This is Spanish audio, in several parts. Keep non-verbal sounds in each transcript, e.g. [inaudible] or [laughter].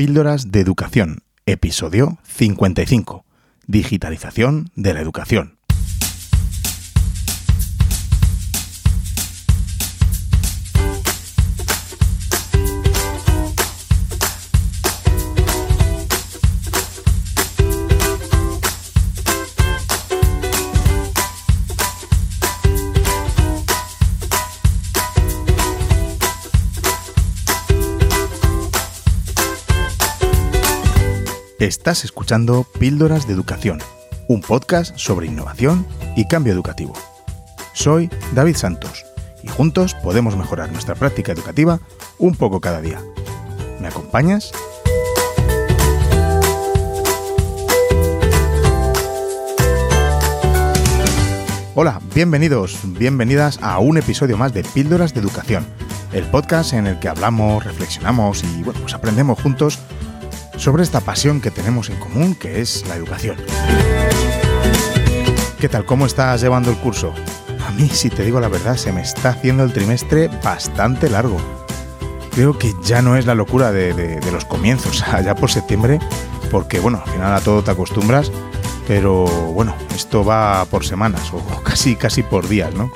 Píldoras de Educación, episodio 55. Digitalización de la educación. Estás escuchando Píldoras de Educación, un podcast sobre innovación y cambio educativo. Soy David Santos y juntos podemos mejorar nuestra práctica educativa un poco cada día. ¿Me acompañas? Hola, bienvenidos, bienvenidas a un episodio más de Píldoras de Educación, el podcast en el que hablamos, reflexionamos y bueno, pues aprendemos juntos sobre esta pasión que tenemos en común, que es la educación. ¿Qué tal? ¿Cómo estás llevando el curso? A mí, si te digo la verdad, se me está haciendo el trimestre bastante largo. Creo que ya no es la locura de, los comienzos, [laughs] allá por septiembre, porque bueno, al final a todo te acostumbras, pero bueno, esto va por semanas o [laughs] casi, casi por días, ¿no?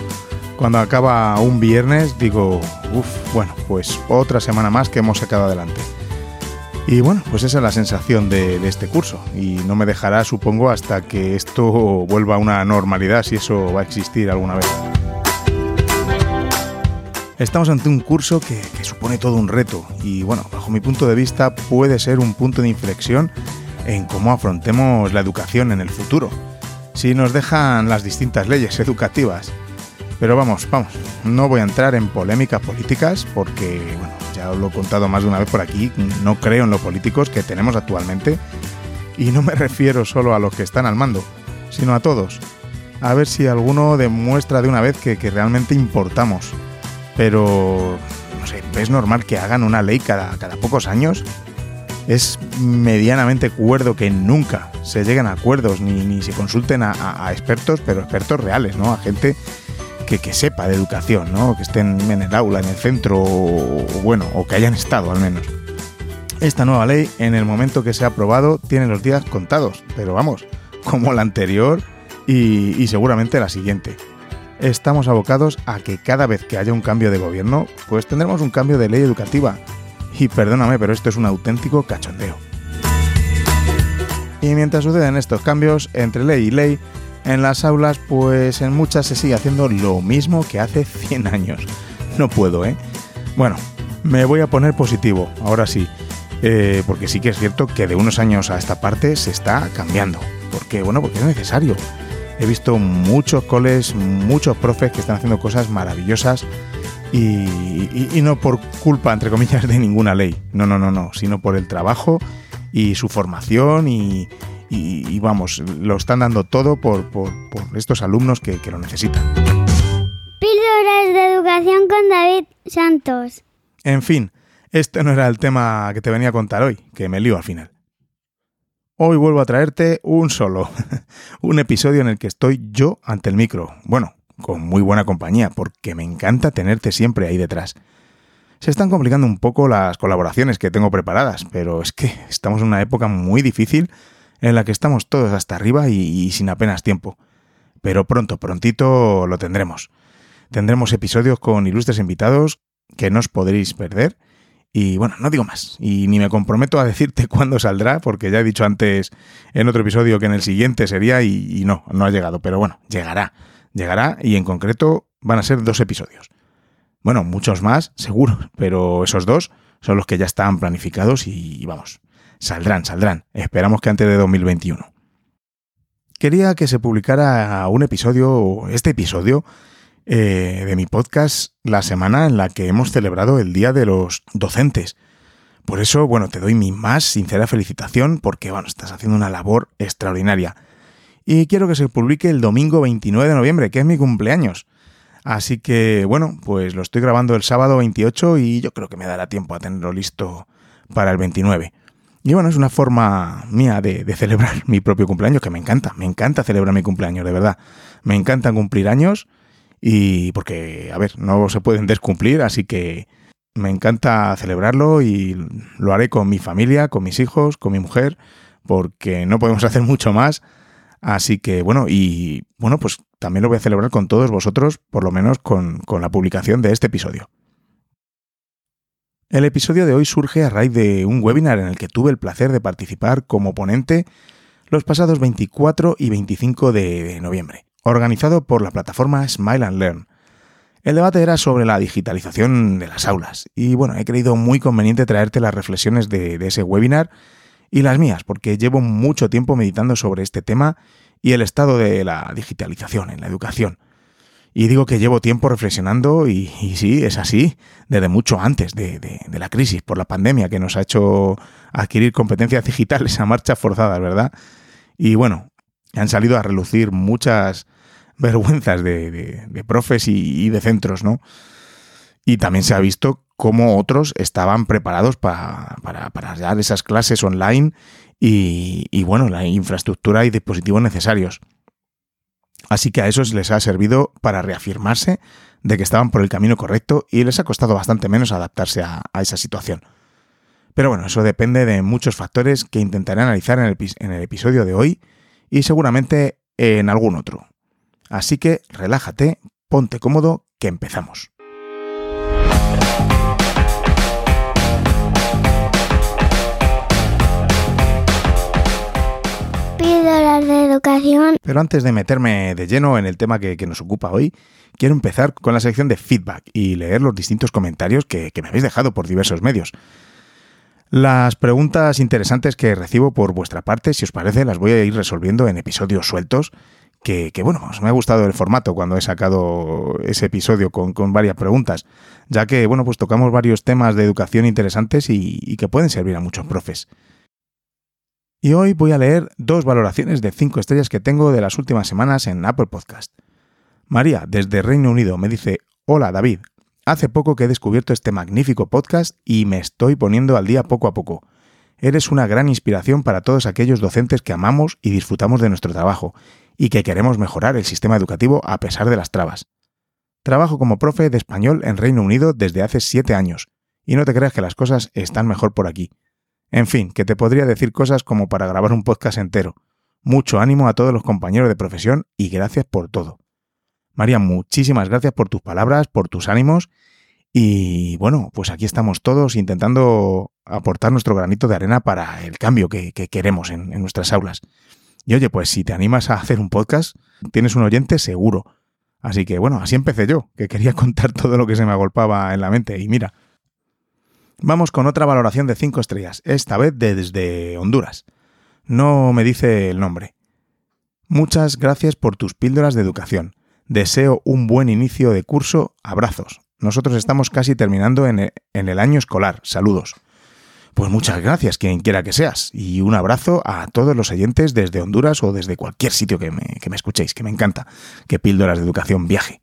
Cuando acaba un viernes digo, uff, bueno, pues otra semana más que hemos sacado adelante. Y bueno, pues esa es la sensación de, este curso y no me dejará, supongo, hasta que esto vuelva a una normalidad, si eso va a existir alguna vez. Estamos ante un curso que, que supone todo un reto y bueno, bajo mi punto de vista puede ser un punto de inflexión en cómo afrontemos la educación en el futuro, si nos dejan las distintas leyes [laughs] educativas. Pero vamos, vamos, no voy a entrar en polémicas políticas porque, bueno, lo he contado más de una vez por aquí, no creo en los políticos que tenemos actualmente y no me refiero solo a los que están al mando, sino a todos. A ver si alguno demuestra de una vez que, realmente importamos. Pero, no sé, ¿es normal que hagan una ley cada, cada pocos años? Es medianamente cuerdo que nunca se lleguen a acuerdos ni, ni se consulten a, a expertos, pero expertos reales, ¿no? A gente que, sepa de educación, ¿no? que estén en el aula, en el centro, o, bueno, o que hayan estado al menos. Esta nueva ley, en el momento que se ha aprobado, tiene los días contados, pero vamos, como la anterior y, y seguramente la siguiente. Estamos abocados a que cada vez que haya un cambio de gobierno, pues tendremos un cambio de ley educativa. Y perdóname, pero esto es un auténtico cachondeo. Y mientras suceden estos cambios entre ley y ley, en las aulas, pues en muchas se sigue haciendo lo mismo que hace 100 años. No puedo, ¿eh? Bueno, me voy a poner positivo, ahora sí. Eh, porque sí que es cierto que de unos años a esta parte se está cambiando. Porque, bueno, porque es necesario. He visto muchos coles, muchos profes que están haciendo cosas maravillosas y, y, no por culpa, entre comillas, de ninguna ley. No, no, no, no, sino por el trabajo y su formación y, y, vamos, lo están dando todo por, estos alumnos que, que lo necesitan. Píldoras de educación con David Santos. En fin, este no era el tema que te venía a contar hoy, que me lío al final. Hoy vuelvo a traerte un solo, [laughs] un episodio en el que estoy yo ante el micro. Bueno, con muy buena compañía, porque me encanta tenerte siempre ahí detrás. Se están complicando un poco las colaboraciones que tengo preparadas, pero es que estamos en una época muy difícil en la que estamos todos hasta arriba y, sin apenas tiempo. Pero pronto, prontito lo tendremos. Tendremos episodios con ilustres invitados que no os podréis perder. Y bueno, no digo más. Y ni me comprometo a decirte [laughs] cuándo saldrá, porque ya he dicho antes en otro episodio que en el siguiente sería y, no, no ha llegado. Pero bueno, llegará. Llegará y en concreto van a ser dos episodios. Bueno, muchos más, seguro, pero esos dos son los que ya están planificados y vamos, Saldrán, saldrán. Esperamos que antes de 2021. Quería que se publicara un episodio, este episodio, eh, de mi podcast la semana en la que hemos celebrado el Día de los Docentes. Por eso, bueno, te doy mi más sincera felicitación porque, bueno, estás haciendo una labor extraordinaria. Y quiero que se publique el domingo 29 de noviembre, que es mi cumpleaños. Así que, bueno, pues lo estoy grabando el sábado 28 y yo creo que me dará tiempo a tenerlo listo para el 29. Y bueno, es una forma mía de, celebrar [laughs] mi propio cumpleaños, que me encanta, me encanta celebrar mi cumpleaños, de verdad. Me encanta cumplir años y porque, a ver, no se pueden descumplir, así que me encanta celebrarlo y lo haré con mi familia, con mis hijos, con mi mujer, porque no podemos [laughs] hacer mucho más. Así que bueno, y bueno, pues también lo voy a celebrar con todos vosotros, por lo menos con, con la publicación de este episodio. El episodio de hoy surge a raíz de un webinar en el que tuve el placer de participar como ponente los pasados 24 y 25 de noviembre, organizado por la plataforma Smile and Learn. El debate era sobre la digitalización de las aulas y bueno, he creído muy conveniente traerte las reflexiones de, de ese webinar y las mías, porque llevo mucho tiempo meditando sobre este tema y el estado de la digitalización en la educación. Y digo que llevo tiempo reflexionando y, sí, es así, desde mucho antes de, la crisis por la pandemia que nos ha hecho adquirir competencias [laughs] digitales a marcha forzadas, ¿verdad? Y bueno, han salido a relucir muchas [laughs] vergüenzas de, profes y, de centros, ¿no? Y también se ha visto cómo otros estaban preparados para, para, para dar esas clases online y, y bueno, la infraestructura y dispositivos necesarios. Así que a esos les ha servido para reafirmarse de que estaban por el camino correcto y les ha costado bastante menos adaptarse a, esa situación. Pero bueno, eso depende de muchos factores que intentaré analizar en el, episodio de hoy y seguramente en algún otro. Así que relájate, ponte cómodo, que empezamos. Píldoras de Pero antes de meterme de lleno en el tema que, nos ocupa hoy, quiero empezar con la sección de feedback y leer los distintos comentarios que, me habéis dejado por diversos medios. Las preguntas interesantes que recibo por vuestra parte, si os parece, las voy a ir resolviendo en episodios sueltos. Que, bueno, me ha gustado el formato cuando he sacado ese episodio con, con, varias preguntas, ya que, bueno, pues tocamos varios temas de educación interesantes y, y que pueden servir a muchos profes. Y hoy voy a leer dos valoraciones de 5 estrellas que tengo de las últimas semanas en Apple Podcast. María, desde Reino Unido, me dice, Hola David, hace poco que he descubierto este magnífico podcast y me estoy poniendo al día poco a poco. Eres una gran inspiración para todos aquellos docentes que amamos y disfrutamos de nuestro trabajo y que queremos mejorar el sistema educativo a pesar de las trabas. Trabajo como profe de español en Reino Unido desde hace 7 años y no te creas que las cosas están mejor por aquí. En fin, que te podría decir cosas como para grabar un podcast entero. Mucho ánimo a todos los compañeros de profesión y gracias por todo. María, muchísimas gracias por tus palabras, por tus ánimos y bueno, pues aquí estamos todos intentando aportar nuestro granito de arena para el cambio que, que queremos en, en, nuestras aulas. Y oye, pues si te animas a hacer un podcast, tienes un oyente seguro. Así que bueno, así empecé yo, que quería [laughs] contar todo lo que se me agolpaba en la mente y mira, Vamos con otra valoración de 5 estrellas, esta vez desde Honduras. No me dice el nombre. Muchas gracias por tus píldoras de educación. Deseo un buen inicio de curso. Abrazos. Nosotros estamos casi terminando en el año escolar. Saludos. Pues muchas gracias, quien quiera que seas. Y un abrazo a todos los oyentes desde Honduras o desde cualquier sitio que me, que me escuchéis, que me encanta que Píldoras de Educación viaje.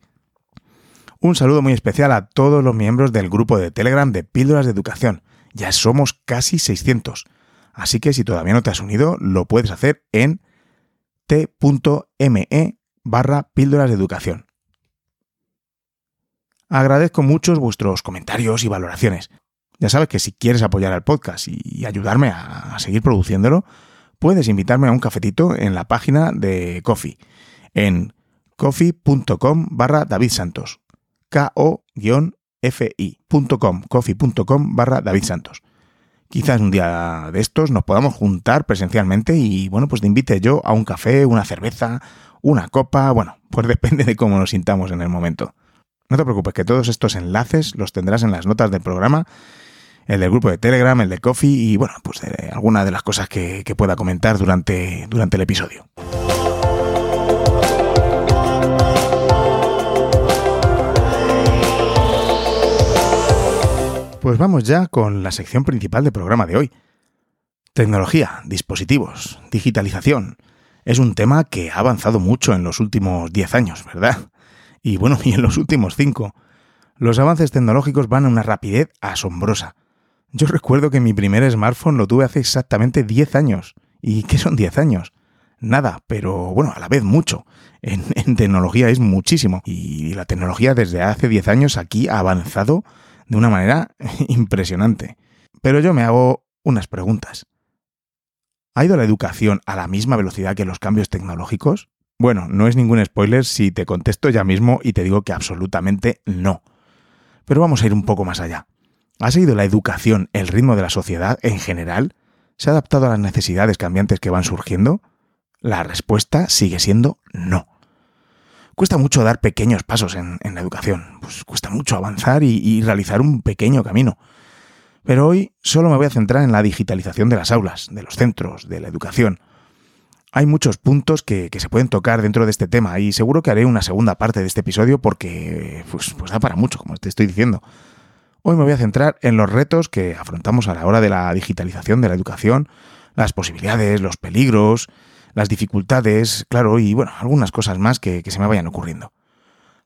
Un saludo muy especial a todos los miembros del grupo de Telegram de Píldoras de Educación. Ya somos casi 600. Así que si todavía no te has unido, lo puedes hacer en t.me barra píldoras de educación. Agradezco muchos vuestros comentarios y valoraciones. Ya sabes que si quieres apoyar al podcast y ayudarme a seguir produciéndolo, puedes invitarme a un cafetito en la página de Coffee, en coffee.com barra David Santos ko-fi.com, coffee.com barra David Santos. Quizás un día de estos nos podamos juntar presencialmente y, bueno, pues te invite yo a un café, una cerveza, una copa, bueno, pues [laughs] depende de cómo nos sintamos en el momento. No te preocupes, que todos estos enlaces los tendrás en las notas del programa, el del grupo de Telegram, el de Coffee y, bueno, pues de alguna de las cosas que, que pueda comentar durante, durante el episodio. Pues vamos ya con la sección principal del programa de hoy. Tecnología, dispositivos, digitalización. Es un tema que ha avanzado mucho en los últimos 10 años, ¿verdad? [laughs] Y bueno, [laughs] y en los últimos 5. Los avances tecnológicos van a una rapidez asombrosa. Yo recuerdo que mi primer smartphone lo tuve hace exactamente 10 años. ¿Y qué son 10 años? Nada, pero bueno, a la vez mucho. En, en tecnología es muchísimo. Y la tecnología desde hace 10 años aquí ha avanzado de una manera [laughs] impresionante. Pero yo me hago unas preguntas. ¿Ha ido la educación a la misma velocidad que los cambios tecnológicos? Bueno, no es ningún spoiler si te contesto ya mismo y te digo que absolutamente no. Pero vamos a ir un poco más allá. ¿Ha seguido la educación el ritmo de la sociedad en general? ¿Se ha adaptado a las necesidades cambiantes que van surgiendo? La respuesta sigue siendo no. Cuesta mucho dar pequeños pasos en, la educación, pues cuesta mucho avanzar y realizar un pequeño camino. Pero hoy solo me voy a centrar en la digitalización de las aulas, de los centros, de la educación. Hay muchos puntos que, se pueden tocar dentro de este tema y seguro que haré una segunda parte de este episodio porque pues, pues da para mucho, como te estoy diciendo. Hoy me voy a centrar en los retos que afrontamos a la hora de la digitalización de la educación, las posibilidades, los peligros, las dificultades, claro, y bueno, algunas cosas más que se me vayan ocurriendo.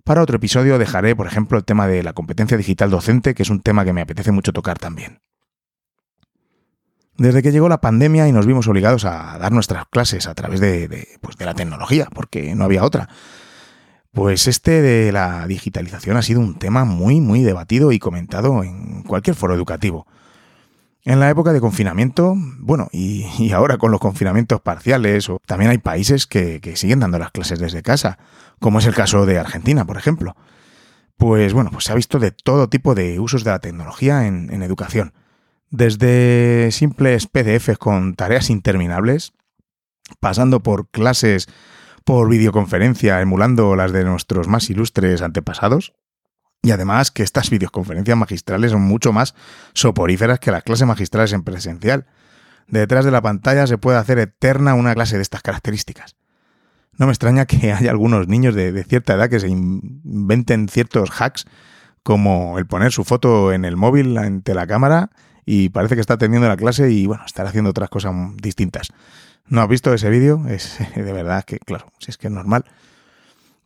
Para otro episodio dejaré, por ejemplo, el tema de la competencia digital docente, que es un tema que me apetece mucho tocar también. Desde que llegó la pandemia y nos vimos obligados a dar nuestras clases a través de, pues de la tecnología, porque no había otra, pues este de la digitalización ha sido un tema muy, muy debatido y comentado en cualquier foro educativo. En la época de confinamiento, bueno, y, ahora con los confinamientos parciales, o, también hay países que, siguen dando las clases desde casa, como es el caso de Argentina, por ejemplo. Pues bueno, pues se ha visto de todo tipo de usos de la tecnología en, en educación. Desde simples PDFs con tareas interminables, pasando por clases por videoconferencia emulando las de nuestros más ilustres antepasados, y además que estas [laughs] videoconferencias magistrales son mucho más soporíferas que las clases magistrales en presencial. Detrás de la pantalla se puede hacer eterna una clase de estas características. No me extraña que [laughs] haya algunos niños de, cierta edad que se inventen ciertos hacks, como el poner su foto en el móvil ante la cámara y parece que está atendiendo la clase y bueno, estar haciendo otras cosas distintas. ¿No has visto ese vídeo? Es [laughs] de verdad que, claro, si es que es normal.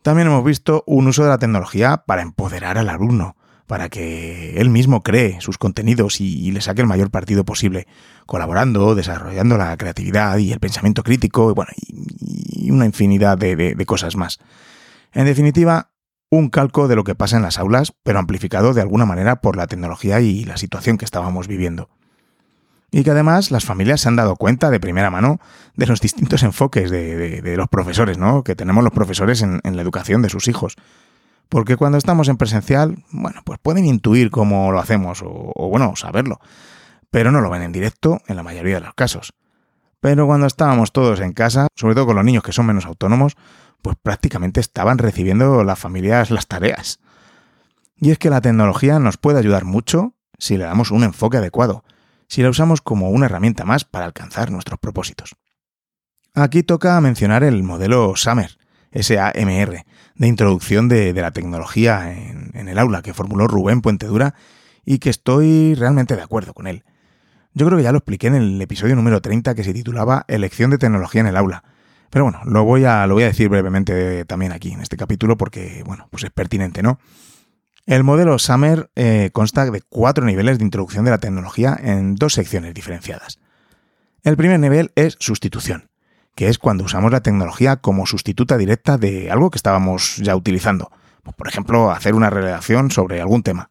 También hemos visto un uso de la tecnología para empoderar al alumno, para que él mismo cree sus contenidos y, le saque el mayor partido posible, colaborando, desarrollando la creatividad y el pensamiento crítico, y, bueno, y, una infinidad de, de cosas más. En definitiva, un calco de lo que pasa en las aulas, pero amplificado de alguna manera por la tecnología y la situación que estábamos viviendo y que además las familias se han dado cuenta de primera mano de los distintos enfoques de, los profesores, ¿no? Que tenemos los profesores en, la educación de sus hijos. Porque cuando estamos en presencial, bueno, pues pueden intuir cómo lo hacemos o, o, bueno, saberlo, pero no lo ven en directo en la mayoría de los casos. Pero cuando estábamos todos en casa, sobre todo con los niños que son menos autónomos, pues prácticamente estaban recibiendo las familias las tareas. Y es que la tecnología nos puede ayudar mucho si le damos un enfoque adecuado si la usamos como una herramienta más para alcanzar nuestros propósitos. Aquí toca mencionar el modelo SAMR, SAMR, de introducción de, la tecnología en, el aula que formuló Rubén Puentedura y que estoy realmente de acuerdo con él. Yo creo que ya lo expliqué en el episodio número 30 que se titulaba Elección de tecnología en el aula. Pero bueno, lo voy a, lo voy a decir brevemente también aquí en este capítulo porque, bueno, pues es pertinente, ¿no? El modelo Summer eh, consta de cuatro niveles de introducción de la tecnología en dos secciones diferenciadas. El primer nivel es sustitución, que es cuando usamos la tecnología como sustituta directa de algo que estábamos ya utilizando. Pues, por ejemplo, hacer una redacción sobre algún tema.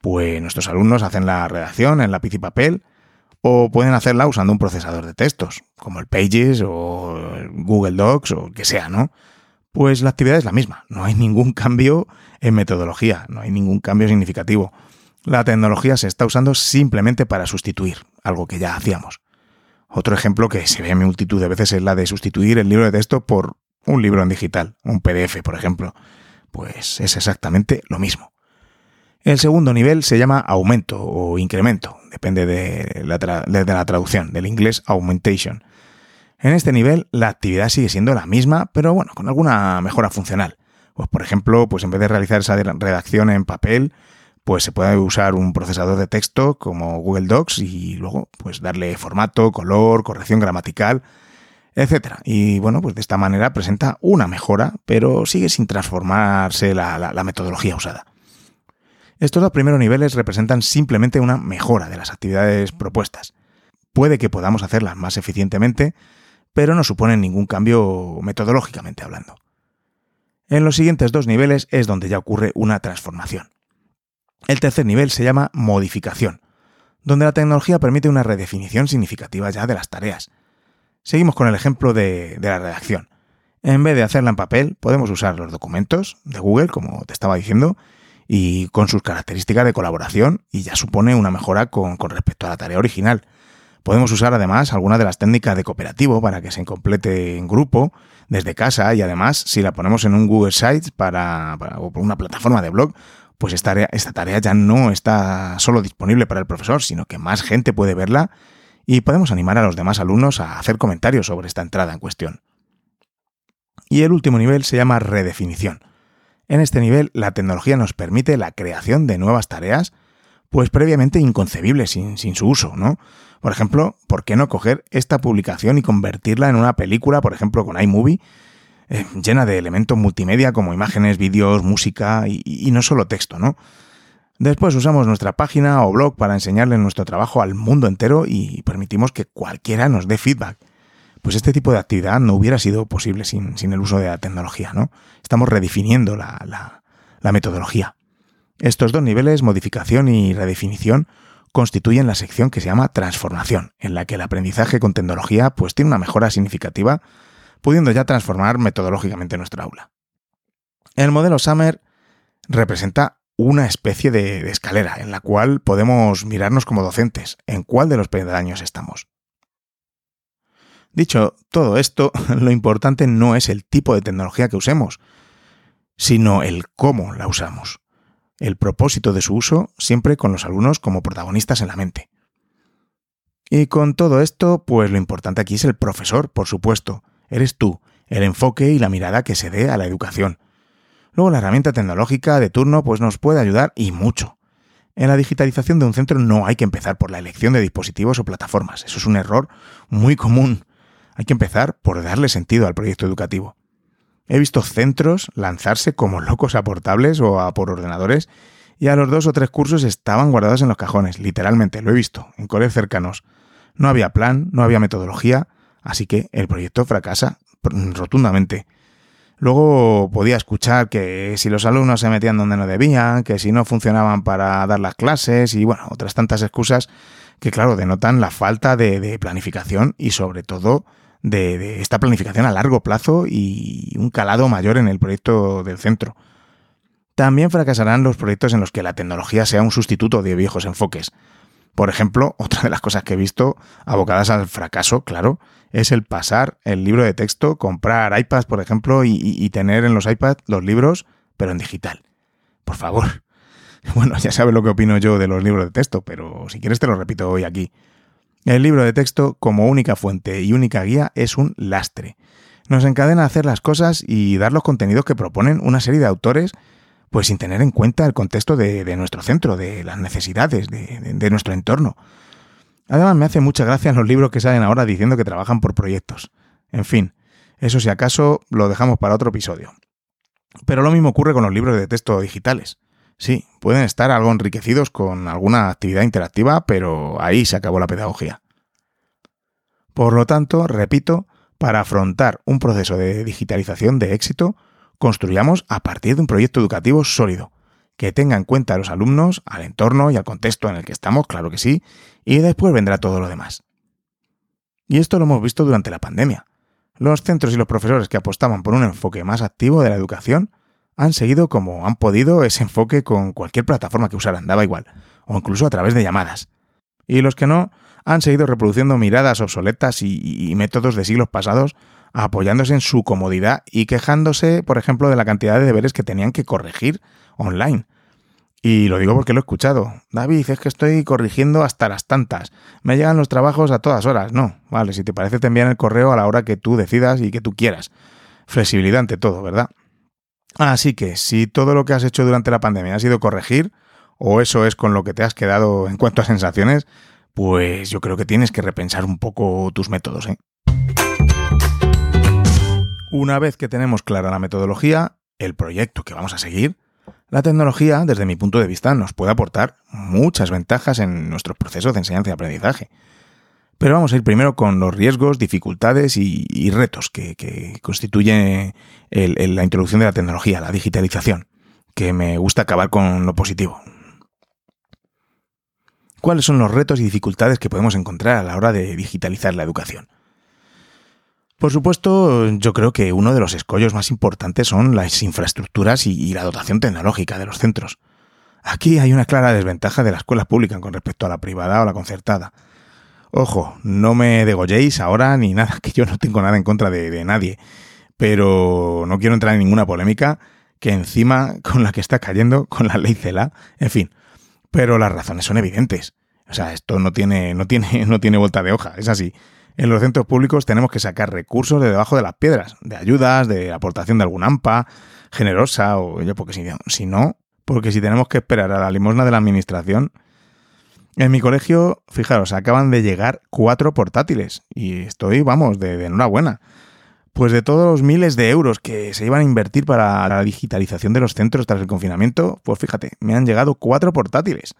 Pues nuestros alumnos hacen la redacción en lápiz y papel o pueden hacerla usando un procesador de textos, como el Pages o Google Docs o que sea, ¿no? Pues la actividad es la misma, no hay ningún cambio en metodología, no hay ningún cambio significativo. La tecnología se está usando simplemente para sustituir algo que ya hacíamos. Otro ejemplo que se ve multitud de veces es la de sustituir el libro de texto por un libro en digital, un PDF, por ejemplo. Pues es exactamente lo mismo. El segundo nivel se llama aumento o incremento, depende de la, de la traducción, del inglés augmentation. En este nivel, la actividad sigue siendo la misma, pero bueno, con alguna mejora funcional. Pues por ejemplo, pues en vez de realizar esa redacción en papel, pues se puede usar un procesador de texto como Google Docs y luego pues darle formato, color, corrección gramatical, etcétera. Y bueno, pues de esta manera presenta una mejora, pero sigue sin transformarse la metodología usada. Estos dos primeros niveles representan simplemente una mejora de las actividades propuestas. Puede que podamos hacerlas más eficientemente, pero no suponen ningún cambio metodológicamente hablando. En los siguientes dos niveles es donde ya ocurre una transformación. El tercer nivel se llama modificación, donde la tecnología permite una redefinición significativa ya de las tareas. Seguimos con el ejemplo de, la redacción. En vez de hacerla en papel, podemos usar los documentos de Google, como te estaba diciendo, y con sus características de colaboración, y ya supone una mejora con respecto a la tarea original. Podemos usar además algunas de las técnicas de cooperativo para que se complete en grupo, desde casa, y además, si la ponemos en un Google Sites para, para o por una plataforma de blog, pues esta tarea, esta tarea ya no está solo disponible para el profesor, sino que más gente puede verla y podemos animar a los demás alumnos a hacer comentarios sobre esta entrada en cuestión. Y el último nivel se llama redefinición. En este nivel, la tecnología nos permite la creación de nuevas tareas, pues previamente inconcebibles sin, sin, su uso, ¿no? Por ejemplo, ¿por qué no coger esta publicación y convertirla en una película, por ejemplo, con iMovie, eh, llena de elementos multimedia como imágenes, vídeos, música y, no solo texto, ¿no? Después usamos nuestra página o blog para enseñarle nuestro trabajo al mundo entero y permitimos que cualquiera nos dé feedback pues este tipo de actividad no hubiera sido posible sin, sin el uso de la tecnología, ¿no? Estamos redefiniendo la, la metodología. Estos dos niveles, modificación y redefinición, constituyen la sección que se llama transformación, en la que el aprendizaje con tecnología pues tiene una mejora significativa, pudiendo ya transformar metodológicamente nuestra aula. El modelo Summer representa una especie de, de, escalera en la cual podemos mirarnos como docentes en cuál de los peldaños estamos. Dicho todo esto, [laughs] lo importante no es el tipo de tecnología que usemos, sino el cómo la usamos. El propósito de su uso siempre con los alumnos como protagonistas en la mente. Y con todo esto, pues lo importante aquí es el profesor, por supuesto. Eres tú, el enfoque y la mirada que se dé a la educación. Luego la herramienta tecnológica de turno pues nos puede ayudar y mucho. En la digitalización de un centro no hay que empezar por la elección de dispositivos o plataformas. Eso es un error muy común. Hay que empezar por darle sentido al proyecto educativo. He visto centros lanzarse como locos a portables o a por ordenadores y a los dos o tres cursos estaban guardados en los cajones, literalmente, lo he visto, en colegios cercanos. No había plan, no había metodología, así que el proyecto fracasa rotundamente. Luego podía escuchar que si los alumnos se metían donde no debían, que si no funcionaban para dar las clases y bueno, otras tantas excusas que claro, denotan la falta de, de planificación y sobre todo de, esta planificación a largo plazo y un calado mayor en el proyecto del centro. También fracasarán los proyectos en los que la tecnología sea un sustituto de viejos enfoques. Por ejemplo, [laughs] otra de las cosas que he visto abocadas al fracaso, claro, es el pasar el libro de texto, comprar iPads, por ejemplo, y, y tener en los iPads los libros, pero en digital. Por favor. [laughs] Bueno, ya sabes lo que opino yo de los libros de texto, pero si quieres te lo repito hoy aquí. El libro de texto, como única fuente y única guía, es un lastre. Nos encadena a hacer las cosas y dar los contenidos que proponen una serie de autores, pues sin tener en cuenta el contexto de, nuestro centro, de las necesidades, de, de, de, nuestro entorno. Además, me hace mucha gracia los libros que salen ahora diciendo que trabajan por proyectos. En fin, eso si acaso lo dejamos para otro episodio. Pero lo mismo ocurre con los libros de texto digitales. Sí, pueden estar algo enriquecidos con alguna actividad interactiva, pero ahí se acabó la pedagogía. Por lo tanto, repito, para afrontar un proceso de digitalización de éxito, construyamos a partir de un proyecto educativo sólido, que tenga en cuenta a los alumnos, al entorno y al contexto en el que estamos, claro que sí, y después vendrá todo lo demás. Y esto lo hemos visto durante la pandemia. Los centros y los profesores que apostaban por un enfoque más activo de la educación han seguido como han podido ese enfoque con cualquier plataforma que usaran, daba igual, o incluso a través de llamadas. Y los que no, han seguido reproduciendo miradas obsoletas y, métodos de siglos pasados, apoyándose en su comodidad y quejándose, por ejemplo, de la cantidad de deberes que tenían que corregir online. Y lo digo porque lo he escuchado. David, es que estoy corrigiendo hasta las tantas. Me llegan los trabajos a todas horas. No, vale, si te parece te envían el correo a la hora que tú decidas y que tú quieras. Flexibilidad ante todo, ¿verdad? Así que si todo lo que has hecho durante la pandemia ha sido corregir, o eso es con lo que te has quedado en cuanto a sensaciones, pues yo creo que tienes que repensar un poco tus métodos. ¿eh? Una vez que tenemos clara la metodología, el proyecto que vamos a seguir, la tecnología, desde mi punto de vista, nos puede aportar muchas ventajas en nuestros procesos de enseñanza y aprendizaje. Pero vamos a ir primero con los riesgos, dificultades y, y retos que, que constituye la introducción de la tecnología, la digitalización, que me gusta acabar con lo positivo. cuáles son los retos y dificultades que podemos encontrar a la hora de digitalizar la educación. Por supuesto, yo creo que uno de los escollos más importantes son las infraestructuras y, la dotación tecnológica de los centros. Aquí hay una clara desventaja de la escuela pública con respecto a la privada o la concertada. Ojo, no me degolléis ahora ni nada, [laughs] que yo no tengo nada en contra de, nadie, pero no quiero entrar en ninguna polémica que encima con la que está cayendo con la ley CELA, en fin, pero las razones son evidentes. O sea, esto no tiene, no tiene, [laughs] no tiene vuelta de hoja, es así. En los centros públicos tenemos que sacar recursos de debajo de las piedras, de ayudas, de aportación de algún AMPA generosa, o yo, porque si, si no, porque si tenemos que esperar a la limosna de la administración. En mi colegio, fijaros, acaban de llegar cuatro portátiles y estoy, vamos, de, de enhorabuena. Pues de todos los miles de euros que se iban a invertir para la digitalización de los centros tras el confinamiento, pues fíjate, me han llegado cuatro portátiles.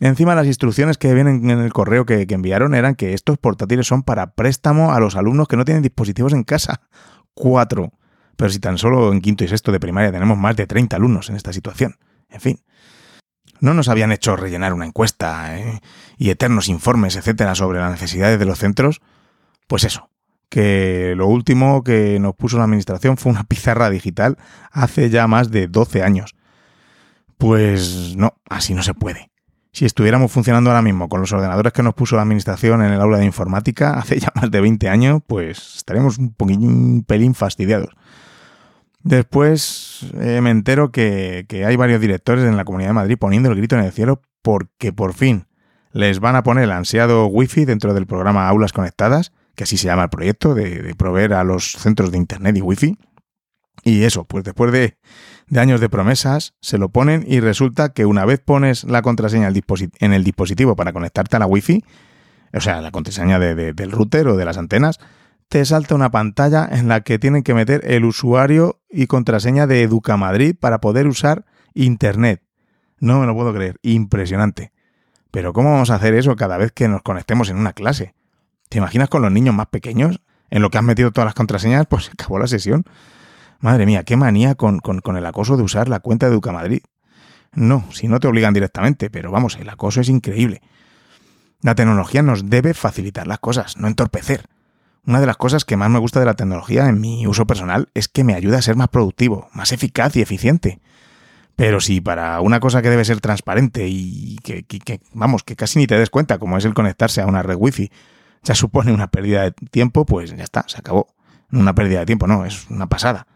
Encima las instrucciones que vienen en el correo que, enviaron eran que estos portátiles son para préstamo a los alumnos que no tienen dispositivos en casa. Cuatro. Pero si tan solo en quinto y sexto de primaria tenemos más de 30 alumnos en esta situación. En fin. No nos habían hecho rellenar una encuesta ¿eh? y eternos informes, etcétera, sobre las necesidades de los centros. Pues eso, que lo último que nos puso la administración fue una [laughs] pizarra digital hace ya más de 12 años. Pues no, así no se puede. Si estuviéramos funcionando ahora mismo con los ordenadores que nos puso la administración en el aula de informática [laughs] hace ya más de 20 años, pues estaremos un poquín, un pelín fastidiados. Después eh, me entero que, que hay varios directores en la Comunidad de Madrid poniendo el grito en el cielo porque por fin les van a poner el ansiado wifi dentro del programa Aulas Conectadas, que así se llama el proyecto, de, de proveer a los centros de Internet y wifi. Y eso, pues después de, de años de promesas, se lo ponen y resulta que una vez pones la contraseña en el dispositivo para conectarte a la Wi-Fi, o sea, la contraseña del router o de las antenas, te salta una pantalla en la que tienen que meter el usuario y contraseña de Educamadrid para poder usar Internet. No me lo puedo creer, impresionante. Pero ¿cómo vamos a hacer eso cada vez que nos conectemos en una clase? ¿Te imaginas con los niños más pequeños? En lo que has metido todas las contraseñas, pues acabó la sesión. Madre mía, qué manía con, el acoso de usar la cuenta de Educamadrid. No, si no te obligan directamente, pero vamos, el acoso es increíble. La tecnología nos debe facilitar las cosas, no entorpecer. Una de las cosas que más me gusta de la tecnología en mi uso personal es que me ayuda a ser más productivo, más eficaz y eficiente. Pero si para una cosa que debe ser transparente y que, vamos, que casi ni te des cuenta, como es el conectarse a una red wifi, ya supone una pérdida de tiempo, pues ya está, se acabó. Una pérdida de tiempo, no, es una pasada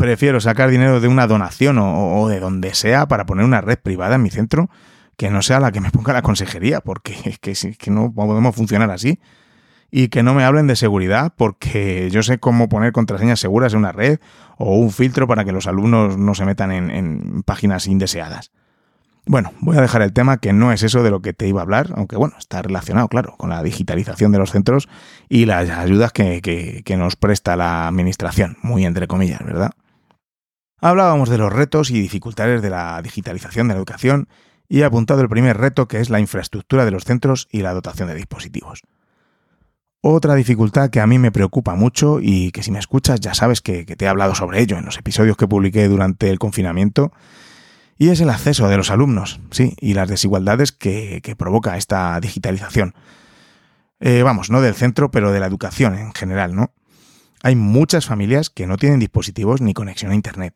prefiero sacar dinero de una donación o, de donde sea para poner una red privada en mi centro que no sea la que me ponga la consejería, porque [laughs] es que no podemos funcionar así. Y que no me hablen de seguridad, porque yo sé cómo poner contraseñas seguras en una red o un filtro para que los alumnos no se metan en, páginas indeseadas. Bueno, voy a dejar el tema que no es eso de lo que te iba a hablar, aunque bueno, está relacionado, claro, con la digitalización de los centros y las ayudas que, que nos presta la administración, muy entre comillas, ¿verdad? Hablábamos de los retos y dificultades de la digitalización de la educación y he apuntado el primer reto que es la infraestructura de los centros y la dotación de dispositivos. Otra dificultad que a mí me preocupa mucho y que si me escuchas ya sabes que, te he hablado sobre ello en los episodios que publiqué durante el confinamiento, y es el acceso de los alumnos, sí, y las desigualdades que, provoca esta digitalización. Eh, vamos, no del centro, pero de la educación en general, ¿no? Hay muchas familias que no tienen dispositivos ni conexión a Internet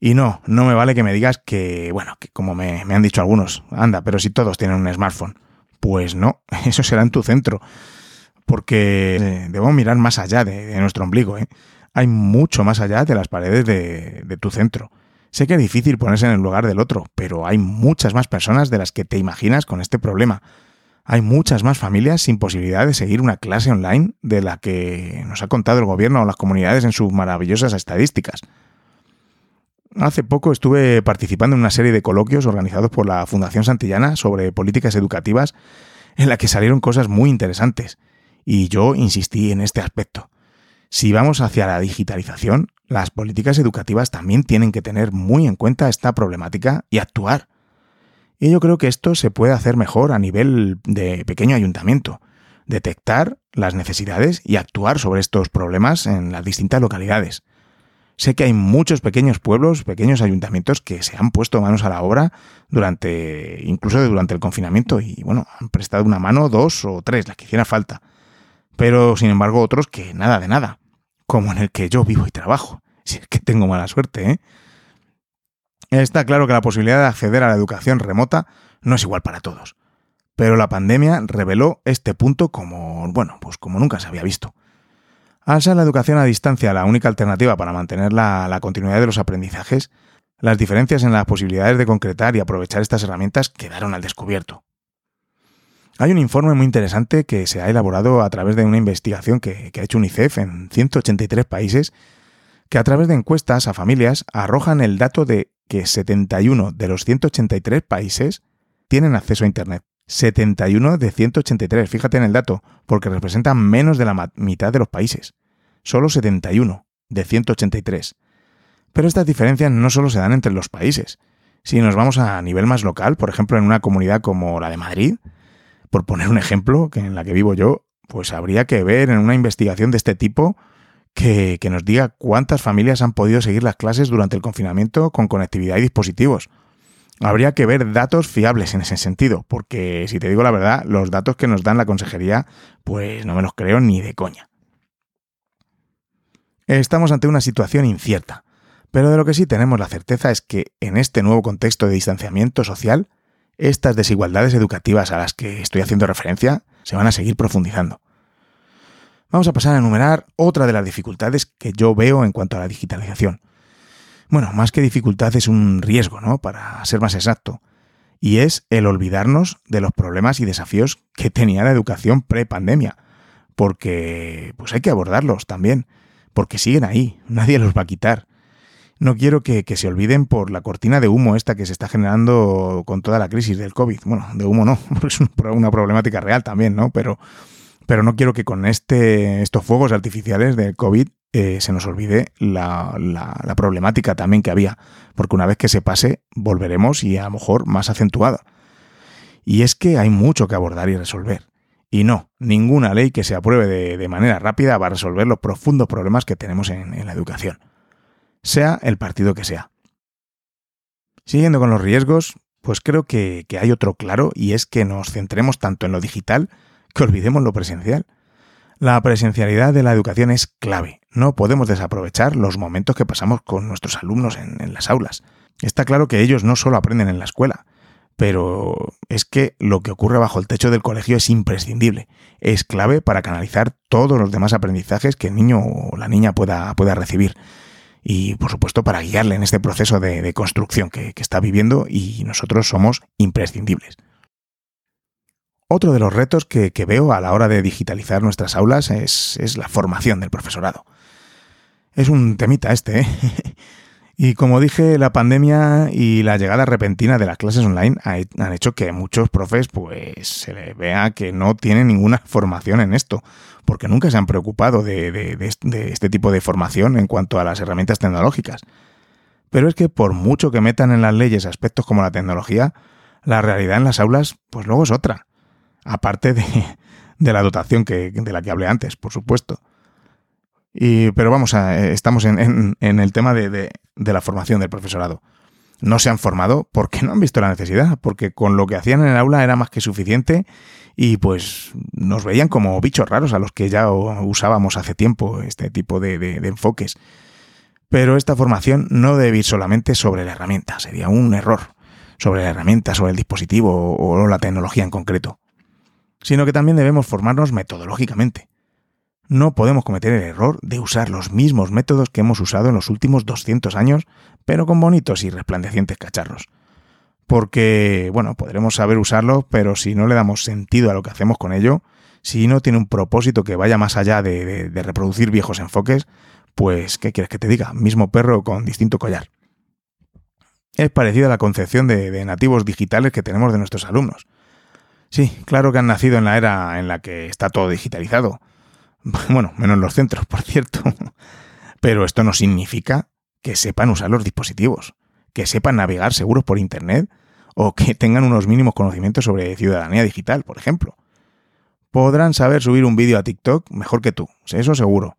y no, no me vale que me digas que, bueno, que como me, han dicho algunos, anda, pero si todos tienen un smartphone. Pues no, [laughs] eso será en tu centro. Porque debo mirar más allá de, nuestro ombligo. ¿eh? Hay mucho más allá de las paredes de, de tu centro. Sé que es difícil ponerse en el lugar del otro, pero hay muchas más personas de las que te imaginas con este problema. Hay muchas más familias sin posibilidad de seguir una clase online de la que nos ha contado el gobierno o las comunidades en sus maravillosas estadísticas. Hace poco estuve participando en una serie de coloquios organizados por la Fundación Santillana sobre políticas educativas en la que salieron cosas muy interesantes. Y yo insistí en este aspecto. Si vamos hacia la digitalización, las políticas educativas también tienen que tener muy en cuenta esta problemática y actuar. Y yo creo que esto se puede hacer mejor a nivel de pequeño ayuntamiento. Detectar las necesidades y actuar sobre estos problemas en las distintas localidades. Sé que hay muchos pequeños pueblos, pequeños ayuntamientos que se han puesto manos a la obra durante, incluso durante el confinamiento y bueno, han prestado una mano, dos o tres, las que hiciera falta. Pero sin embargo otros que nada de nada, como en el que yo vivo y trabajo. Si es que tengo mala suerte, ¿eh? Está claro que la posibilidad de acceder a la educación remota no es igual para todos. Pero la pandemia reveló este punto como, bueno, pues como nunca se había visto. Al ser la educación a distancia la única alternativa para mantener la, continuidad de los aprendizajes, las diferencias en las posibilidades de concretar y aprovechar estas herramientas quedaron al descubierto. Hay un informe muy interesante que se ha elaborado a través de una investigación que, ha hecho UNICEF en 183 países, que a través de encuestas a familias arrojan el dato de que 71 de los 183 países tienen acceso a Internet. 71 de 183, fíjate en el dato, porque representan menos de la mitad de los países. Solo 71 de 183. Pero estas diferencias no solo se dan entre los países. Si nos vamos a nivel más local, por ejemplo en una comunidad como la de Madrid, por poner un ejemplo, que en la que vivo yo, pues habría que ver en una investigación de este tipo que, que nos diga cuántas familias han podido seguir las clases durante el confinamiento con conectividad y dispositivos habría que ver datos fiables en ese sentido, porque si te digo la verdad, los datos que nos dan la consejería, pues no me los creo ni de coña. Estamos ante una situación incierta, pero de lo que sí tenemos la certeza es que en este nuevo contexto de distanciamiento social, estas desigualdades educativas a las que estoy haciendo referencia se van a seguir profundizando. Vamos a pasar a enumerar otra de las dificultades que yo veo en cuanto a la digitalización, bueno, más que dificultad es un riesgo, ¿no? Para ser más exacto. Y es el olvidarnos de los problemas y desafíos que tenía la educación pre-pandemia. Porque pues hay que abordarlos también. Porque siguen ahí, nadie los va a quitar. No quiero que, se olviden por la cortina de humo esta que se está generando con toda la crisis del COVID. Bueno, de humo no, [laughs] es una problemática real también, ¿no? Pero, pero no quiero que con este, estos fuegos artificiales del COVID eh, se nos olvide la, la, problemática también que había, porque una vez que se pase volveremos y a lo mejor más acentuada. Y es que hay mucho que abordar y resolver. Y no, ninguna ley que se apruebe de, manera rápida va a resolver los profundos problemas que tenemos en, la educación, sea el partido que sea. Siguiendo con los riesgos, pues creo que, hay otro claro y es que nos centremos tanto en lo digital que olvidemos lo presencial. La presencialidad de la educación es clave. No podemos desaprovechar los momentos que pasamos con nuestros alumnos en, las aulas. Está claro que ellos no solo aprenden en la escuela, pero es que lo que ocurre bajo el techo del colegio es imprescindible. Es clave para canalizar todos los demás aprendizajes que el niño o la niña pueda, pueda recibir. Y por supuesto para guiarle en este proceso de, construcción que está viviendo y nosotros somos imprescindibles. Otro de los retos que, veo a la hora de digitalizar nuestras aulas es, la formación del profesorado. Es un temita este, ¿eh? Y como dije, la pandemia y la llegada repentina de las clases online han hecho que muchos profes pues se les vea que no tienen ninguna formación en esto, porque nunca se han preocupado de, este tipo de formación en cuanto a las herramientas tecnológicas. Pero es que por mucho que metan en las leyes aspectos como la tecnología, la realidad en las aulas pues luego es otra aparte de, la dotación que, de la que hablé antes, por supuesto. Y, pero vamos, a, eh, estamos en, el tema de, la formación del profesorado. No se han formado porque no han visto la necesidad, porque con lo que hacían en el aula era más que suficiente y pues nos veían como bichos raros a los que ya usábamos hace tiempo este tipo de, enfoques. Pero esta formación no debe ir solamente sobre la herramienta, sería un error sobre la herramienta, sobre el dispositivo o la tecnología en concreto sino que también debemos formarnos metodológicamente. No podemos cometer el error de usar los mismos métodos que hemos usado en los últimos 200 años, pero con bonitos y resplandecientes cacharros. Porque, bueno, podremos saber usarlo, pero si no le damos sentido a lo que hacemos con ello, si no tiene un propósito que vaya más allá de, reproducir viejos enfoques, pues, ¿qué quieres que te diga? Mismo perro con distinto collar. Es parecida a la concepción de nativos digitales que tenemos de nuestros alumnos Sí, claro que han nacido en la era en la que está todo digitalizado. [laughs] Bueno, menos los centros, por cierto. [laughs] Pero esto no significa que sepan usar los dispositivos, que sepan navegar seguros por Internet o que tengan unos mínimos conocimientos sobre ciudadanía digital, por ejemplo. Podrán saber subir un vídeo a TikTok mejor que tú, eso seguro.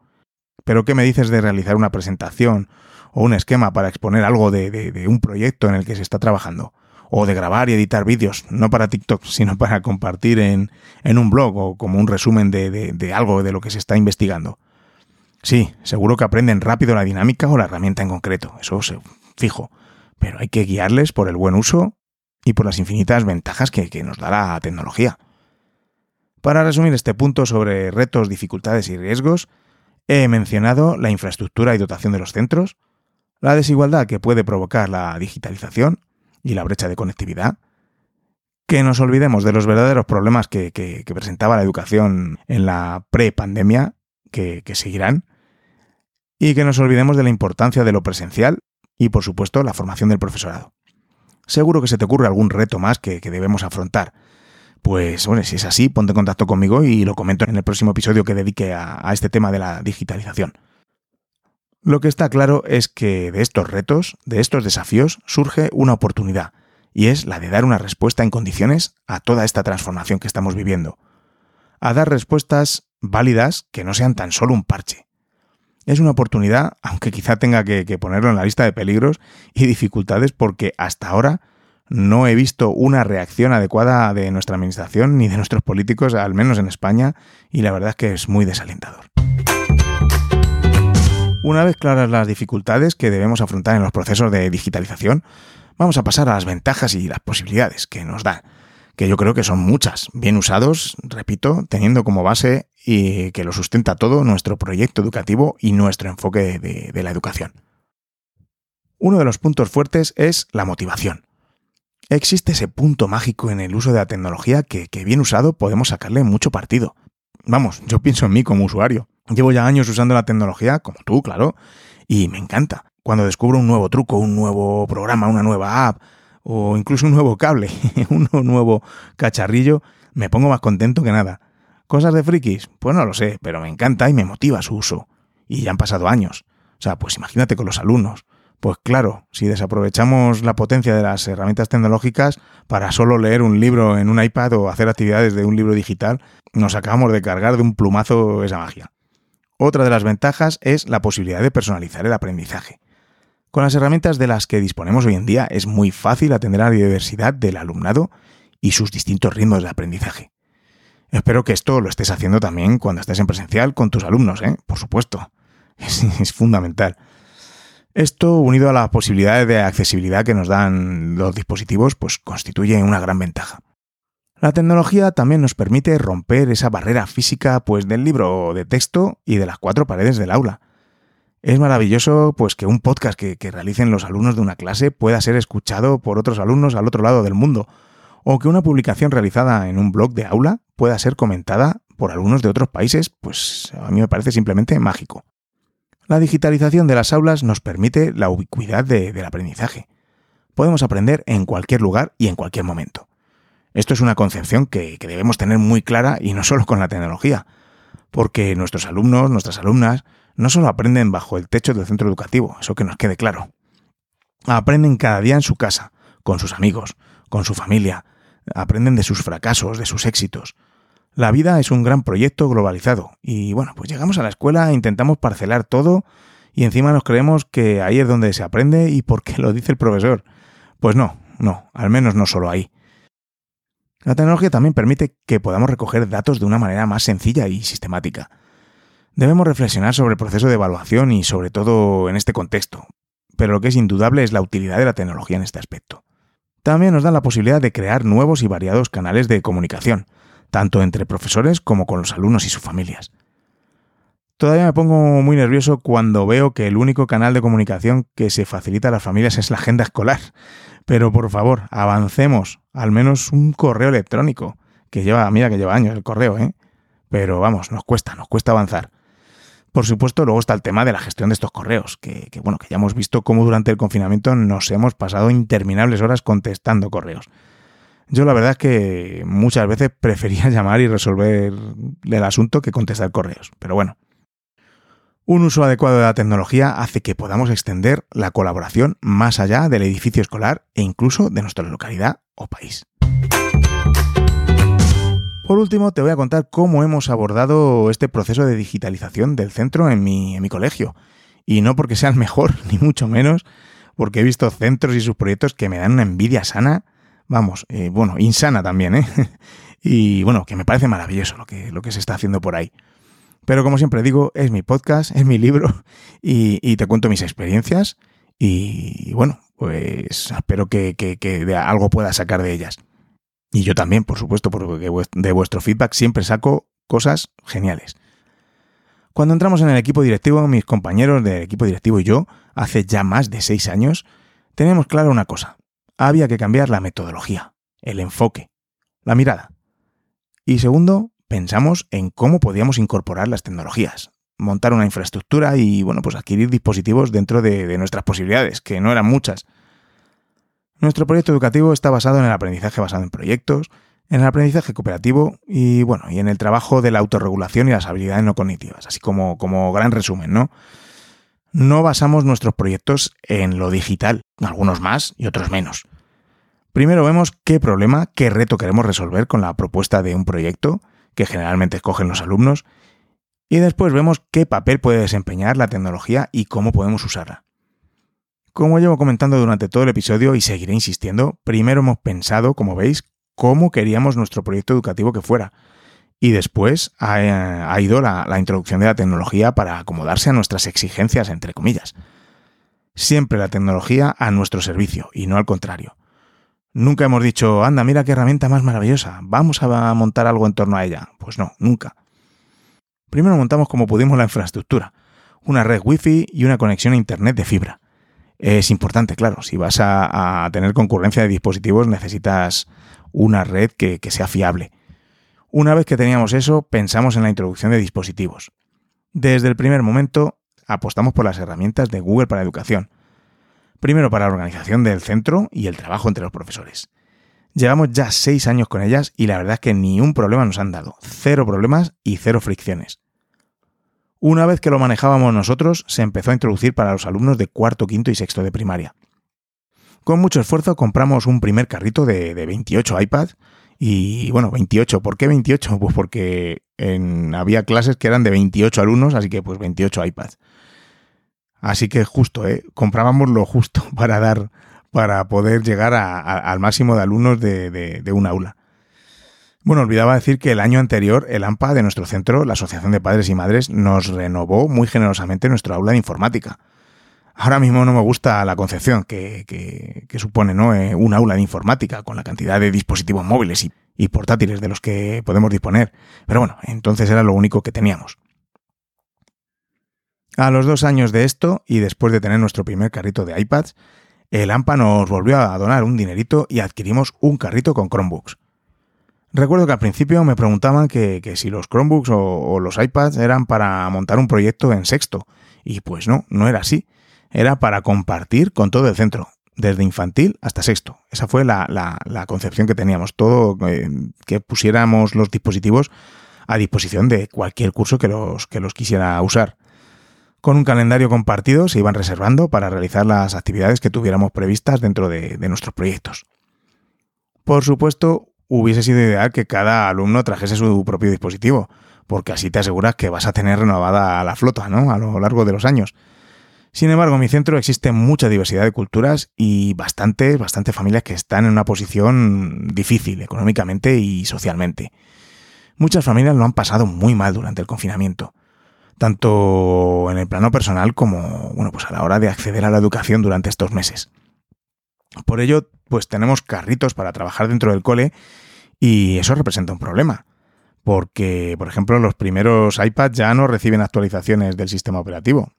pero ¿qué me dices de realizar una presentación o un esquema para exponer algo de, un proyecto en el que se está trabajando? O de grabar y editar vídeos, no para TikTok, sino para compartir en, un blog o como un resumen de, de algo de lo que se está investigando. Sí, seguro que aprenden rápido la dinámica o la herramienta en concreto, eso se fijo, pero hay que guiarles por el buen uso y por las infinitas ventajas que, que nos da la tecnología. Para resumir este punto sobre retos, dificultades y riesgos, he mencionado la infraestructura y dotación de los centros, la desigualdad que puede provocar la digitalización y la brecha de conectividad, que nos olvidemos de los verdaderos problemas que, presentaba la educación en la pre-pandemia, que, que seguirán, y que nos olvidemos de la importancia de lo presencial y, por supuesto, la formación del profesorado. Seguro que se te ocurre algún reto más que, debemos afrontar. Pues bueno, si es así, ponte en contacto conmigo y lo comento en el próximo episodio que dedique a este tema de la digitalización. Lo que está claro es que de estos retos, de estos desafíos, surge una oportunidad, y es la de dar una respuesta en condiciones a toda esta transformación que estamos viviendo. A dar respuestas válidas que no sean tan solo un parche, es una oportunidad, aunque quizá tenga que, ponerlo en la lista de peligros y dificultades, porque hasta ahora no he visto una reacción adecuada de nuestra administración ni de nuestros políticos, al menos en España, y la verdad es que es muy desalentador. Una vez claras las dificultades que debemos afrontar en los procesos de digitalización, vamos a pasar a las ventajas y las posibilidades que nos da, que yo creo que son muchas, bien usados, repito, teniendo como base y que lo sustenta todo nuestro proyecto educativo y nuestro enfoque de, la educación. Uno de los puntos fuertes es la motivación. Existe ese punto mágico en el uso de la tecnología que, que bien usado podemos sacarle mucho partido. Vamos, yo pienso en mí como usuario. Llevo ya años usando la tecnología, como tú, claro, y me encanta. Cuando descubro un nuevo truco, un nuevo programa, una nueva app, o incluso un nuevo cable, [laughs] un nuevo cacharrillo, me pongo más contento que nada. ¿Cosas de frikis? Pues no lo sé, pero me encanta y me motiva su uso. Y ya han pasado años. O sea, pues imagínate con los alumnos. Pues claro, si desaprovechamos la potencia de las herramientas tecnológicas para solo leer un libro en un iPad o hacer actividades de un libro digital, nos acabamos de cargar de un plumazo esa magia. Otra de las ventajas es la posibilidad de personalizar el aprendizaje. Con las herramientas de las que disponemos hoy en día es muy fácil atender a la diversidad del alumnado y sus distintos ritmos de aprendizaje. Espero que esto lo estés haciendo también cuando estés en presencial con tus alumnos, ¿eh? por supuesto. [laughs] Es, fundamental. Esto, unido a las posibilidades de accesibilidad que nos dan los dispositivos, pues constituye una gran ventaja. La tecnología también nos permite romper esa barrera física pues, del libro de texto y de las cuatro paredes del aula. Es maravilloso pues, que un podcast que, realicen los alumnos de una clase pueda ser escuchado por otros alumnos al otro lado del mundo, o que una publicación realizada en un blog de aula pueda ser comentada por alumnos de otros países, pues a mí me parece simplemente mágico. La digitalización de las aulas nos permite la ubicuidad del aprendizaje. Podemos aprender en cualquier lugar y en cualquier momento. Esto es una concepción que, que debemos tener muy clara y no solo con la tecnología, porque nuestros alumnos, nuestras alumnas, no solo aprenden bajo el techo del centro educativo, eso que nos quede claro. Aprenden cada día en su casa, con sus amigos, con su familia, aprenden de sus fracasos, de sus éxitos. La vida es un gran proyecto globalizado y bueno, pues llegamos a la escuela, intentamos parcelar todo y encima nos creemos que ahí es donde se aprende y porque lo dice el profesor. Pues no, no, al menos no solo ahí. La tecnología también permite que podamos recoger datos de una manera más sencilla y sistemática. Debemos reflexionar sobre el proceso de evaluación y sobre todo en este contexto, pero lo que es indudable es la utilidad de la tecnología en este aspecto. También nos dan la posibilidad de crear nuevos y variados canales de comunicación, tanto entre profesores como con los alumnos y sus familias. Todavía me pongo muy nervioso cuando veo que el único canal de comunicación que se facilita a las familias es la agenda escolar. Pero por favor, avancemos, al menos un correo electrónico, que lleva, mira que lleva años el correo, ¿eh? Pero vamos, nos cuesta, nos cuesta avanzar. Por supuesto, luego está el tema de la gestión de estos correos, que, bueno, que ya hemos visto cómo durante el confinamiento nos hemos pasado interminables horas contestando correos. Yo la verdad es que muchas veces prefería [laughs] llamar y resolver el asunto que contestar correos, pero bueno. Un uso adecuado de la tecnología hace que podamos extender la colaboración más allá del edificio escolar e incluso de nuestra localidad o país. Por último, te voy a contar cómo hemos abordado este proceso de digitalización del centro en mi, colegio. Y no porque sea el mejor, [laughs] ni mucho menos, porque he visto centros y sus proyectos que me dan una envidia sana, vamos, eh, bueno, insana también, ¿eh? [laughs] y bueno, que me parece maravilloso lo que se está haciendo por ahí. Pero como siempre digo, es mi podcast, es mi libro [laughs] y, te cuento mis experiencias y bueno, pues espero que, algo pueda sacar de ellas. Y yo también, por supuesto, porque de vuestro feedback siempre saco cosas geniales. Cuando entramos en el equipo directivo, mis compañeros del equipo directivo y yo, hace ya más de seis años, teníamos claro una cosa. Había que cambiar la metodología, el enfoque, la mirada. Y segundo, pensamos en cómo podíamos incorporar las tecnologías, montar una infraestructura y, bueno, pues adquirir dispositivos dentro de, nuestras posibilidades, que no eran muchas. Nuestro proyecto educativo está basado en el aprendizaje basado en proyectos, en el aprendizaje cooperativo y bueno, y en el trabajo de la autorregulación y las habilidades no cognitivas, así como, como gran resumen, ¿no? No basamos nuestros proyectos en lo digital, algunos más y otros menos. Primero vemos qué problema, qué reto queremos resolver con la propuesta de un proyecto, que generalmente escogen los alumnos, y después vemos qué papel puede desempeñar la tecnología y cómo podemos usarla. Como llevo comentando durante todo el episodio y seguiré insistiendo, primero hemos pensado, como veis, cómo queríamos nuestro proyecto educativo que fuera. Y después ha, ido la, la introducción de la tecnología para acomodarse a nuestras exigencias, entre comillas. Siempre la tecnología a nuestro servicio y no al contrario. Nunca hemos dicho, anda, mira qué herramienta más maravillosa, vamos a montar algo en torno a ella. Pues no, nunca. Primero montamos como pudimos la infraestructura, una red wifi y una conexión a Internet de fibra. Es importante, claro, si vas a, tener concurrencia de dispositivos necesitas una red que, sea fiable. Una vez que teníamos eso, pensamos en la introducción de dispositivos. Desde el primer momento, apostamos por las herramientas de Google para educación. Primero para la organización del centro y el trabajo entre los profesores. Llevamos ya seis años con ellas y la verdad es que ni un problema nos han dado. Cero problemas y cero fricciones. Una vez que lo manejábamos nosotros, se empezó a introducir para los alumnos de cuarto, quinto y sexto de primaria. Con mucho esfuerzo compramos un primer carrito de, 28 iPads y bueno, 28. ¿Por qué 28? Pues porque había clases que eran de 28 alumnos, así que pues 28 iPads. Así que justo, ¿eh? comprábamos lo justo [laughs] para dar, para poder llegar al máximo de alumnos de, un aula. Bueno, olvidaba decir que el año anterior el AMPA de nuestro centro, la Asociación de Padres y Madres, nos renovó muy generosamente nuestro aula de informática. Ahora mismo no me gusta la concepción que, supone ¿no? Eh, un aula de informática con la cantidad de dispositivos móviles y portátiles de los que podemos disponer. Pero bueno, entonces era lo único que teníamos. A los dos años de esto, y después de tener nuestro primer carrito de iPads, el AMPA nos volvió a donar un dinerito y adquirimos un carrito con Chromebooks. Recuerdo que al principio me preguntaban que, si los Chromebooks o, los iPads eran para montar un proyecto en sexto, y pues no, no era así era para compartir con todo el centro, desde infantil hasta sexto. Esa fue la, concepción que teníamos, todo eh, que pusiéramos los dispositivos a disposición de cualquier curso que los, que los quisiera usar. Con un calendario compartido se iban reservando para realizar las actividades que tuviéramos previstas dentro de, nuestros proyectos. Por supuesto, hubiese sido ideal que cada alumno trajese su propio dispositivo, porque así te aseguras que vas a tener renovada la flota ¿no? a lo largo de los años. Sin embargo, en mi centro existe mucha diversidad de culturas y bastantes, bastantes familias que están en una posición difícil económicamente y socialmente. Muchas familias lo han pasado muy mal durante el confinamiento, tanto en el plano personal como, bueno, pues a la hora de acceder a la educación durante estos meses. Por ello, pues tenemos carritos para trabajar dentro del cole y eso representa un problema. Porque, por ejemplo, los primeros iPads ya no reciben actualizaciones del sistema operativo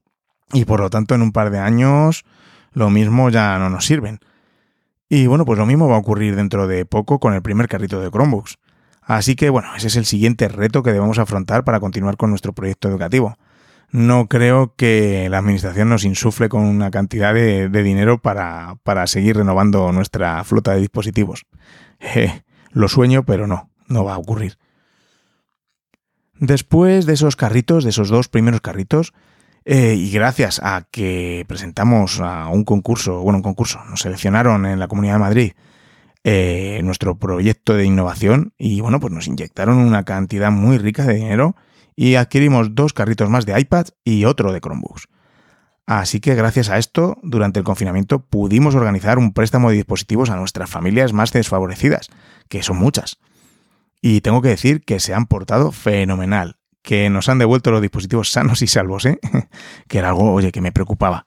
y por lo tanto en un par de años lo mismo ya no nos sirven. Y bueno, pues lo mismo va a ocurrir dentro de poco con el primer carrito de Chromebooks. Así que bueno, ese es el siguiente reto que debemos afrontar para continuar con nuestro proyecto educativo. No creo que la administración nos insufle con una cantidad de, dinero para, para, seguir renovando nuestra flota de dispositivos. lo sueño, pero no, no va a ocurrir. Después de esos carritos, de esos dos primeros carritos, eh, y gracias a que presentamos a un concurso, bueno, un concurso, nos seleccionaron en la Comunidad de Madrid eh, nuestro proyecto de innovación y bueno, pues nos inyectaron una cantidad muy rica de dinero y adquirimos dos carritos más de iPad y otro de Chromebooks. Así que gracias a esto, durante el confinamiento pudimos organizar un préstamo de dispositivos a nuestras familias más desfavorecidas, que son muchas. Y tengo que decir que se han portado fenomenal, que nos han devuelto los dispositivos sanos y salvos, ¿eh? [laughs] que era algo, oye, que me preocupaba.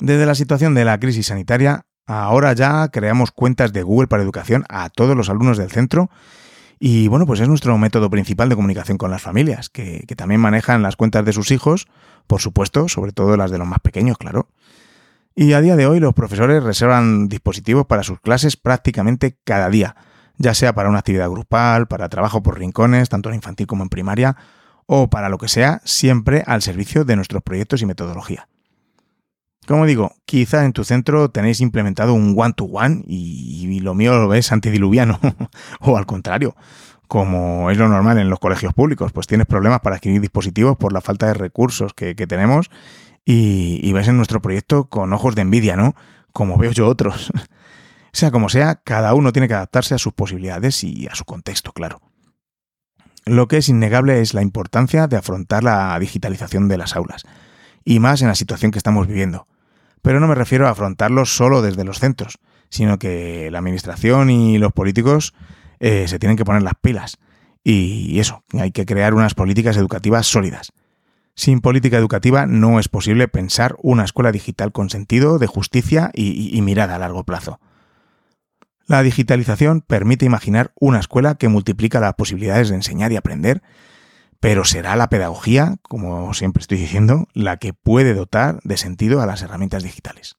Desde la situación de la crisis sanitaria, ahora ya creamos cuentas de Google para Educación a todos los alumnos del centro y bueno, pues es nuestro método principal de comunicación con las familias, que, también manejan las cuentas de sus hijos, por supuesto, sobre todo las de los más pequeños, claro. Y a día de hoy los profesores reservan dispositivos para sus clases prácticamente cada día, ya sea para una actividad grupal, para trabajo por rincones, tanto en infantil como en primaria, o para lo que sea, siempre al servicio de nuestros proyectos y metodología. Como digo, quizá en tu centro tenéis implementado un one-to-one y, lo mío lo ves antediluviano, [laughs] o al contrario, como es lo normal en los colegios públicos, pues tienes problemas para adquirir dispositivos por la falta de recursos que, tenemos y, ves en nuestro proyecto con ojos de envidia, ¿no? Como veo yo otros. [laughs] sea como sea, cada uno tiene que adaptarse a sus posibilidades y a su contexto, claro. Lo que es innegable es la importancia de afrontar la digitalización de las aulas, y más en la situación que estamos viviendo. Pero no me refiero a afrontarlo solo desde los centros, sino que la administración y los políticos eh, se tienen que poner las pilas. Y eso, hay que crear unas políticas educativas sólidas. Sin política educativa no es posible pensar una escuela digital con sentido de justicia y, y mirada a largo plazo. La digitalización permite imaginar una escuela que multiplica las posibilidades de enseñar y aprender pero será la pedagogía, como siempre estoy diciendo, la que puede dotar de sentido a las herramientas digitales.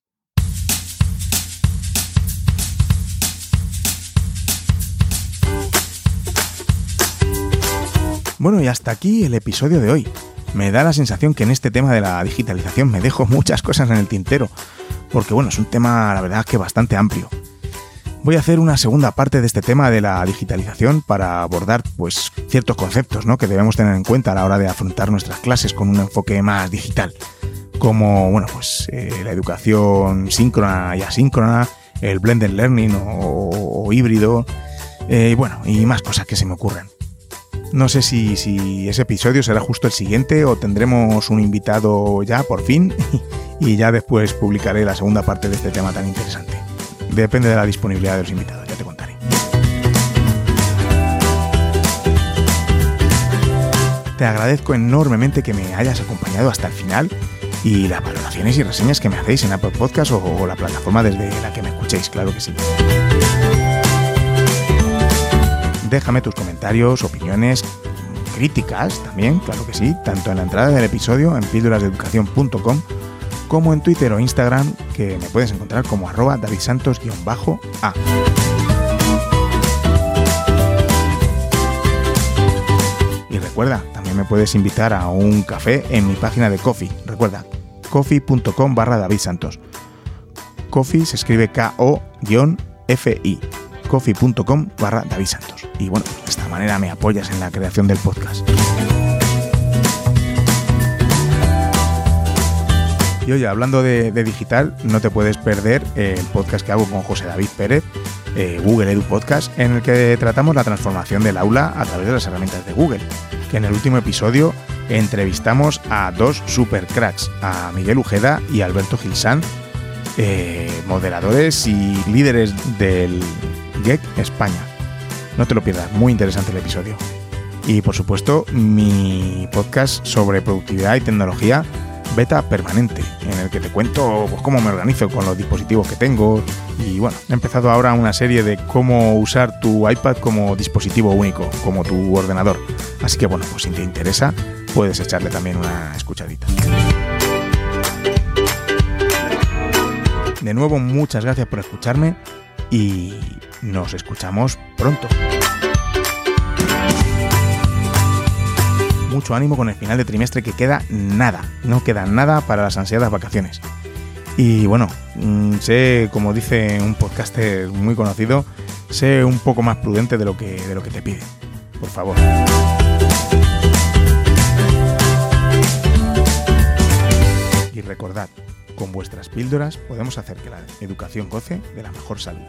Bueno, y hasta aquí el episodio de hoy. Me da la sensación que en este tema de la digitalización me dejo [laughs] muchas cosas en el tintero, porque bueno, es un tema, la verdad, que bastante amplio voy a hacer una segunda parte de este tema de la digitalización para abordar pues ciertos conceptos ¿no? que debemos tener en cuenta a la hora de afrontar nuestras clases con un enfoque más digital, como bueno pues eh, la educación síncrona y asíncrona, el blended learning o, híbrido, eh, bueno, y más cosas que se me ocurren. No sé si, si, ese episodio será justo el siguiente o tendremos un invitado ya por fin [laughs] y ya después publicaré la segunda parte de este tema tan interesante. Depende de la disponibilidad de los invitados, ya te contaré. Te agradezco enormemente que me hayas acompañado hasta el final y las valoraciones y reseñas que me hacéis en Apple Podcast o, la plataforma desde la que me escuchéis, claro que sí. Déjame tus comentarios, opiniones, críticas también, claro que sí, tanto en la entrada del episodio en píldorasdeeducación.com como en Twitter o Instagram, que me puedes encontrar como arroba davidsantos-a. Y recuerda, también me puedes invitar a un café en mi página de Coffee. Recuerda, coffee.com barra David Santos. Coffee se escribe K-O-F-I. coffee.com barra David Santos. Y bueno, de esta manera me apoyas en la creación del podcast. Y oye, hablando de, digital, no te puedes perder el podcast que hago con José David Pérez, eh, Google Edu Podcast, en el que tratamos la transformación del aula a través de las herramientas de Google. Que en el último episodio entrevistamos a dos super cracks, a Miguel Ujeda y Alberto Gilsán, eh, moderadores y líderes del GEC España. No te lo pierdas, muy interesante el episodio. Y por supuesto, mi podcast sobre productividad y tecnología beta permanente, en el que te cuento pues, cómo me organizo con los dispositivos que tengo. Y bueno, he empezado ahora una serie de cómo usar tu iPad como dispositivo único, como tu ordenador. Así que bueno, pues si te interesa, puedes echarle también una escuchadita. De nuevo, muchas gracias por escucharme y nos escuchamos pronto. Mucho ánimo con el final de trimestre que queda nada, no queda nada para las ansiadas vacaciones. Y bueno, mm, sé, como dice un podcaster muy conocido, sé un poco más prudente de lo que, de lo que te pide. Por favor. Y recordad, Con vuestras píldoras podemos hacer que la educación goce de la mejor salud.